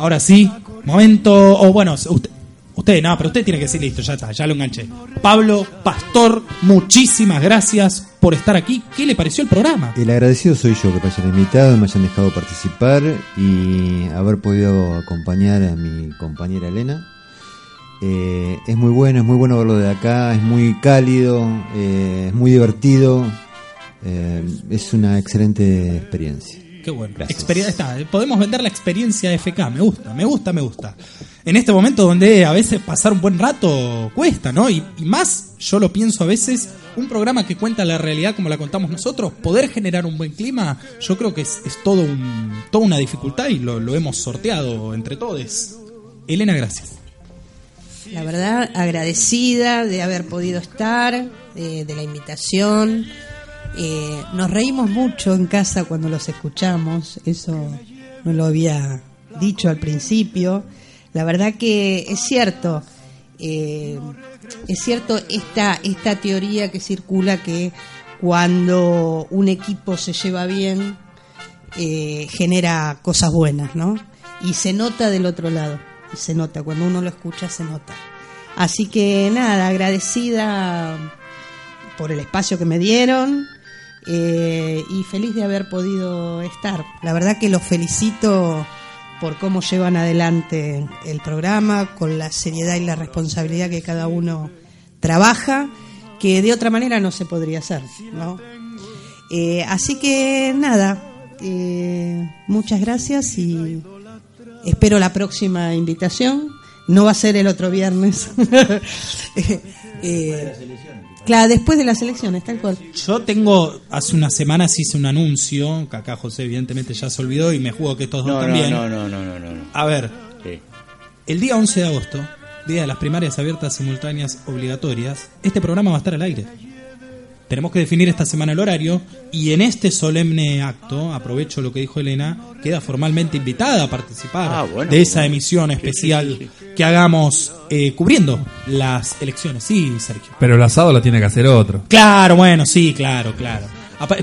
Ahora sí, momento, o bueno, usted, usted, no, pero usted tiene que decir listo, ya está, ya lo enganché. Pablo Pastor, muchísimas gracias por estar aquí. ¿Qué le pareció el programa? El agradecido soy yo que me hayan invitado, me hayan dejado participar y haber podido acompañar a mi compañera Elena. Eh, es muy bueno, es muy bueno verlo de acá, es muy cálido, eh, es muy divertido, eh, es una excelente experiencia. Qué bueno. Gracias. Experie- está, podemos vender la experiencia de FK. Me gusta, me gusta, me gusta. En este momento donde a veces pasar un buen rato cuesta, ¿no? Y, y más, yo lo pienso a veces, un programa que cuenta la realidad como la contamos nosotros, poder generar un buen clima, yo creo que es, es todo un, toda una dificultad y lo, lo hemos sorteado entre todos. Elena, gracias. La verdad, agradecida de haber podido estar, eh, de la invitación. Eh, nos reímos mucho en casa cuando los escuchamos, eso no lo había dicho al principio. La verdad que es cierto, eh, es cierto esta, esta teoría que circula que cuando un equipo se lleva bien, eh, genera cosas buenas, ¿no? Y se nota del otro lado, y se nota, cuando uno lo escucha se nota. Así que nada, agradecida por el espacio que me dieron eh, y feliz de haber podido estar. La verdad que los felicito por cómo llevan adelante el programa, con la seriedad y la responsabilidad que cada uno trabaja, que de otra manera no se podría hacer, ¿no? Eh, así que nada, eh, muchas gracias y espero la próxima invitación. No va a ser el otro viernes. Eh, eh, claro, después de las elecciones, tal cual. Yo tengo, hace unas semanas hice un anuncio, que acá José evidentemente ya se olvidó y me juego que estos dos No, también. no, no, no, no, no, no. A ver, Sí. El día 11 de agosto, día de las primarias abiertas simultáneas obligatorias, este programa va a estar al aire. Tenemos que definir esta semana el horario y en este solemne acto, aprovecho lo que dijo Elena, queda formalmente invitada a participar Ah, bueno, de esa bueno. emisión especial que hagamos eh, cubriendo las elecciones. Sí, Sergio. Pero el asado lo tiene que hacer otro. Claro, bueno, sí, claro, claro.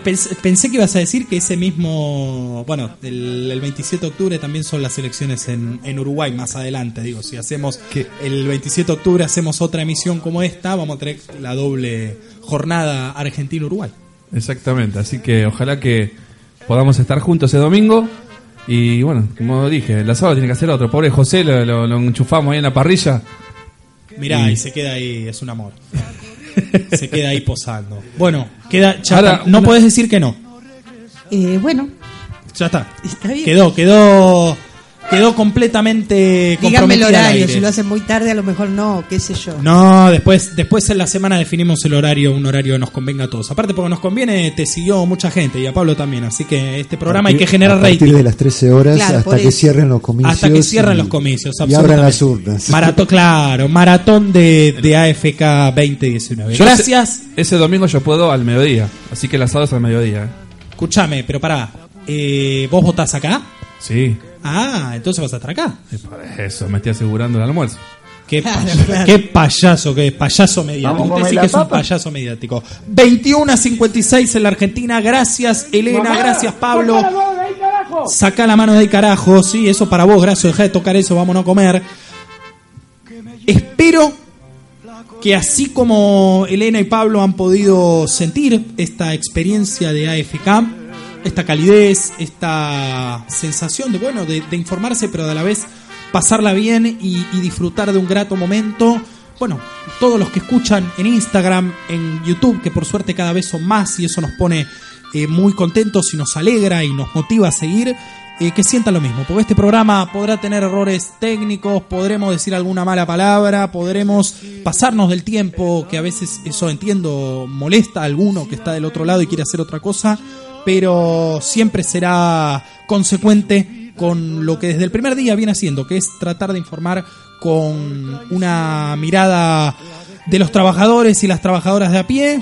Pensé, que ibas a decir que ese mismo, bueno, el, el 27 de octubre también son las elecciones en, en Uruguay más adelante, digo, si hacemos ¿Qué? el 27 de octubre hacemos otra emisión como esta, vamos a tener la doble jornada Argentina-Uruguay. Exactamente. Así que ojalá que podamos estar juntos ese domingo. Y bueno, como dije, el asado lo tiene que hacer otro. Pobre José, lo, lo- lo enchufamos ahí en la parrilla. Mirá, Y- y se queda ahí, es un amor. Se queda ahí posando. Bueno, queda, Ahora, está. no una- podés decir que no. Eh, bueno, Ya está. está bien. Quedó, quedó, quedó completamente Dígame el horario, si lo hacen muy tarde a lo mejor no, qué sé yo. No, después, después en la semana definimos el horario, un horario que nos convenga a todos. Aparte porque nos conviene, te siguió mucha gente y a Pablo también, así que este programa hay que generar a partir rating. de las 13 horas Claro, hasta que cierren los comicios. Hasta que cierren y- los comicios, Y abran las urnas. Maratón, claro, maratón de, de AFK 2019. Yo Gracias. Ese, ese domingo yo puedo al mediodía. Así que el asado es al mediodía. ¿eh? Escúchame, pero pará, eh, ¿vos votás acá? Sí. Ah, entonces vas a estar acá. Y por eso me estoy asegurando el almuerzo. Qué, Claro, payaso, claro. qué payaso que es, payaso mediático. Vamos a Usted comer sí que es un papa. payaso mediático. 21 a 56 en la Argentina. Gracias, Elena. gracias, Pablo. Saca la mano de ahí, carajo. Sí, eso para vos, gracias. Deja de tocar eso, vámonos a comer. Espero que así como Elena y Pablo han podido sentir esta experiencia de AFK, esta calidez, esta sensación de bueno, de, de informarse, pero a la vez pasarla bien y, y disfrutar de un grato momento. Bueno, todos los que escuchan en Instagram, en YouTube, que por suerte cada vez son más y eso nos pone eh, muy contentos y nos alegra y nos motiva a seguir, eh, que sientan lo mismo, porque este programa podrá tener errores técnicos, podremos decir alguna mala palabra, podremos pasarnos del tiempo, que a veces eso entiendo molesta a alguno que está del otro lado y quiere hacer otra cosa, pero siempre será consecuente con lo que desde el primer día viene haciendo, que es tratar de informar con una mirada de los trabajadores y las trabajadoras de a pie,